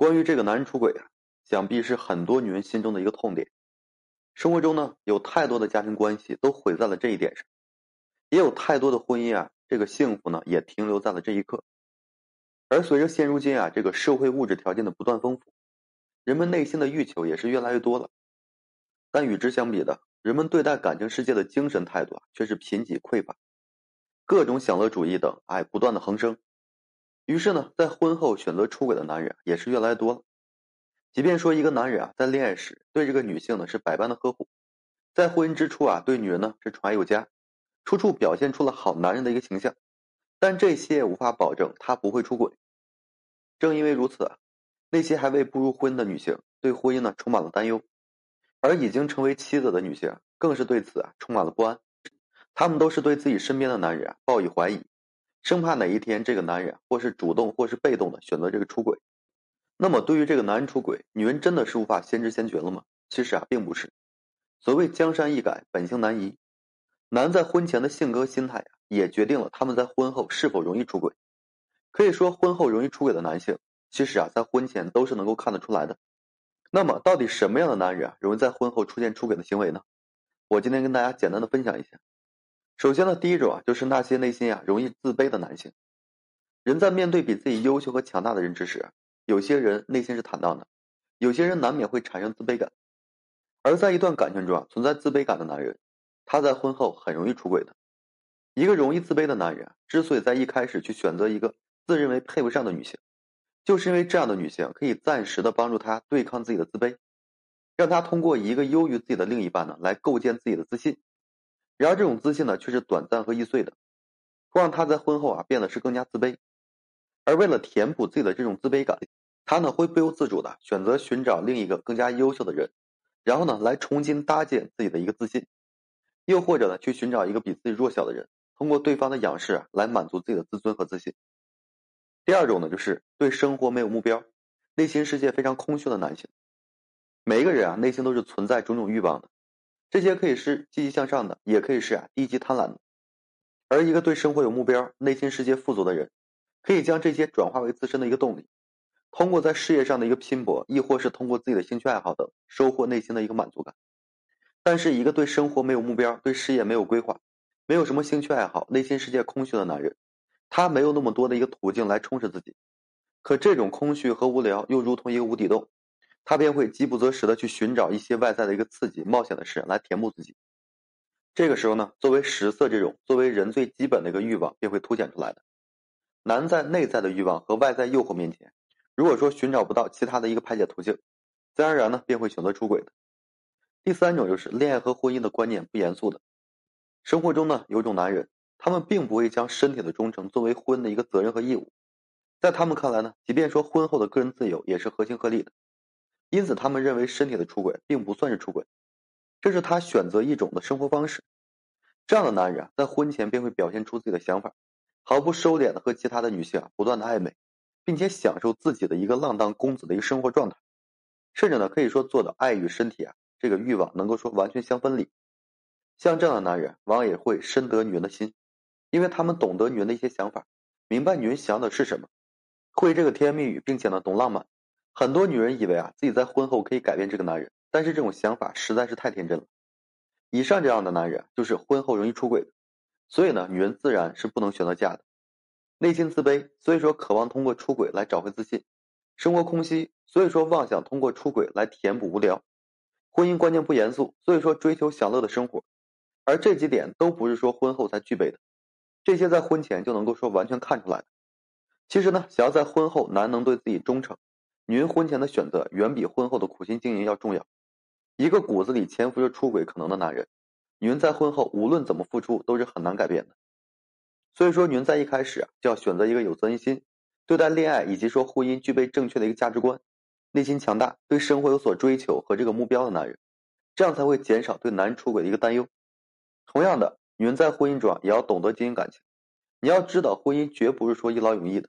关于这个男人出轨啊，想必是很多女人心中的一个痛点。生活中呢，有太多的家庭关系都毁在了这一点上，也有太多的婚姻啊，这个幸福呢也停留在了这一刻。而随着现如今啊，这个社会物质条件的不断丰富，人们内心的欲求也是越来越多了。但与之相比的，人们对待感情世界的精神态度啊，却是贫瘠匮乏，各种享乐主义等哎不断的横生。于是呢，在婚后选择出轨的男人也是越来越多了。即便说一个男人啊，在恋爱时对这个女性呢是百般的呵护，在婚姻之初啊，对女人呢是宠爱有加，处处表现出了好男人的一个形象，但这些无法保证他不会出轨。正因为如此啊，那些还未步入婚姻的女性对婚姻呢充满了担忧，而已经成为妻子的女性更是对此啊充满了不安。她们都是对自己身边的男人啊抱以怀疑。生怕哪一天这个男人或是主动或是被动的选择这个出轨，那么对于这个男人出轨，女人真的是无法先知先觉了吗？其实啊，并不是。所谓江山易改，本性难移。男在婚前的性格心态啊，也决定了他们在婚后是否容易出轨。可以说，婚后容易出轨的男性，其实啊，在婚前都是能够看得出来的。那么，到底什么样的男人啊，容易在婚后出现出轨的行为呢？我今天跟大家简单的分享一下。首先呢，第一种啊，就是那些内心啊容易自卑的男性。人在面对比自己优秀和强大的人之时，有些人内心是坦荡的，有些人难免会产生自卑感。而在一段感情中啊，存在自卑感的男人，他在婚后很容易出轨的。一个容易自卑的男人，之所以在一开始去选择一个自认为配不上的女性，就是因为这样的女性可以暂时的帮助他对抗自己的自卑，让他通过一个优于自己的另一半呢，来构建自己的自信。然而，这种自信呢，却是短暂和易碎的，会让他在婚后啊变得是更加自卑。而为了填补自己的这种自卑感，他呢会不由自主的选择寻找另一个更加优秀的人，然后呢来重新搭建自己的一个自信，又或者呢去寻找一个比自己弱小的人，通过对方的仰视来满足自己的自尊和自信。第二种呢，就是对生活没有目标，内心世界非常空虚的男性。每一个人啊内心都是存在种种欲望的。这些可以是积极向上的，也可以是啊低级贪婪的。而一个对生活有目标、内心世界富足的人，可以将这些转化为自身的一个动力，通过在事业上的一个拼搏，亦或是通过自己的兴趣爱好等，收获内心的一个满足感。但是，一个对生活没有目标、对事业没有规划、没有什么兴趣爱好、内心世界空虚的男人，他没有那么多的一个途径来充实自己。可这种空虚和无聊，又如同一个无底洞。他便会饥不择食的去寻找一些外在的一个刺激、冒险的事来填补自己。这个时候呢，作为食色这种作为人最基本的一个欲望便会凸显出来的。男在内在的欲望和外在诱惑面前，如果说寻找不到其他的一个排解途径，自然而然呢便会选择出轨的。第三种就是恋爱和婚姻的观念不严肃的。生活中呢，有种男人，他们并不会将身体的忠诚作为婚的一个责任和义务，在他们看来呢，即便说婚后的个人自由也是合情合理的。因此，他们认为身体的出轨并不算是出轨，这是他选择一种的生活方式。这样的男人，在婚前便会表现出自己的想法，毫不收敛的和其他的女性啊不断的暧昧，并且享受自己的一个浪荡公子的一个生活状态，甚至呢可以说做到爱与身体啊这个欲望能够说完全相分离。像这样的男人，往往也会深得女人的心，因为他们懂得女人的一些想法，明白女人想要的是什么，会这个甜言蜜语，并且呢懂浪漫。很多女人以为啊自己在婚后可以改变这个男人，但是这种想法实在是太天真了。以上这样的男人就是婚后容易出轨，所以呢，女人自然是不能选择嫁的。内心自卑，所以说渴望通过出轨来找回自信；生活空虚，所以说妄想通过出轨来填补无聊；婚姻观念不严肃，所以说追求享乐的生活。而这几点都不是说婚后才具备的，这些在婚前就能够说完全看出来的。其实呢，想要在婚后男能对自己忠诚。女人婚前的选择远比婚后的苦心经营要重要。一个骨子里潜伏着出轨可能的男人，女人在婚后无论怎么付出都是很难改变的。所以说，女人在一开始就要选择一个有责任心、对待恋爱以及说婚姻具备正确的一个价值观、内心强大、对生活有所追求和这个目标的男人，这样才会减少对男人出轨的一个担忧。同样的，女人在婚姻中也要懂得经营感情。你要知道，婚姻绝不是说一劳永逸的。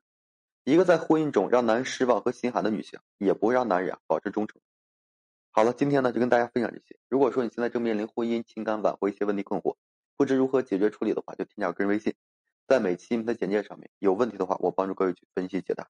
一个在婚姻中让男人失望和心寒的女性，也不会让男人保持忠诚。好了，今天呢就跟大家分享这些。如果说你现在正面临婚姻、情感挽回一些问题困惑，不知如何解决处理的话，就添加个人微信，在每期音频的简介上面。有问题的话，我帮助各位去分析解答。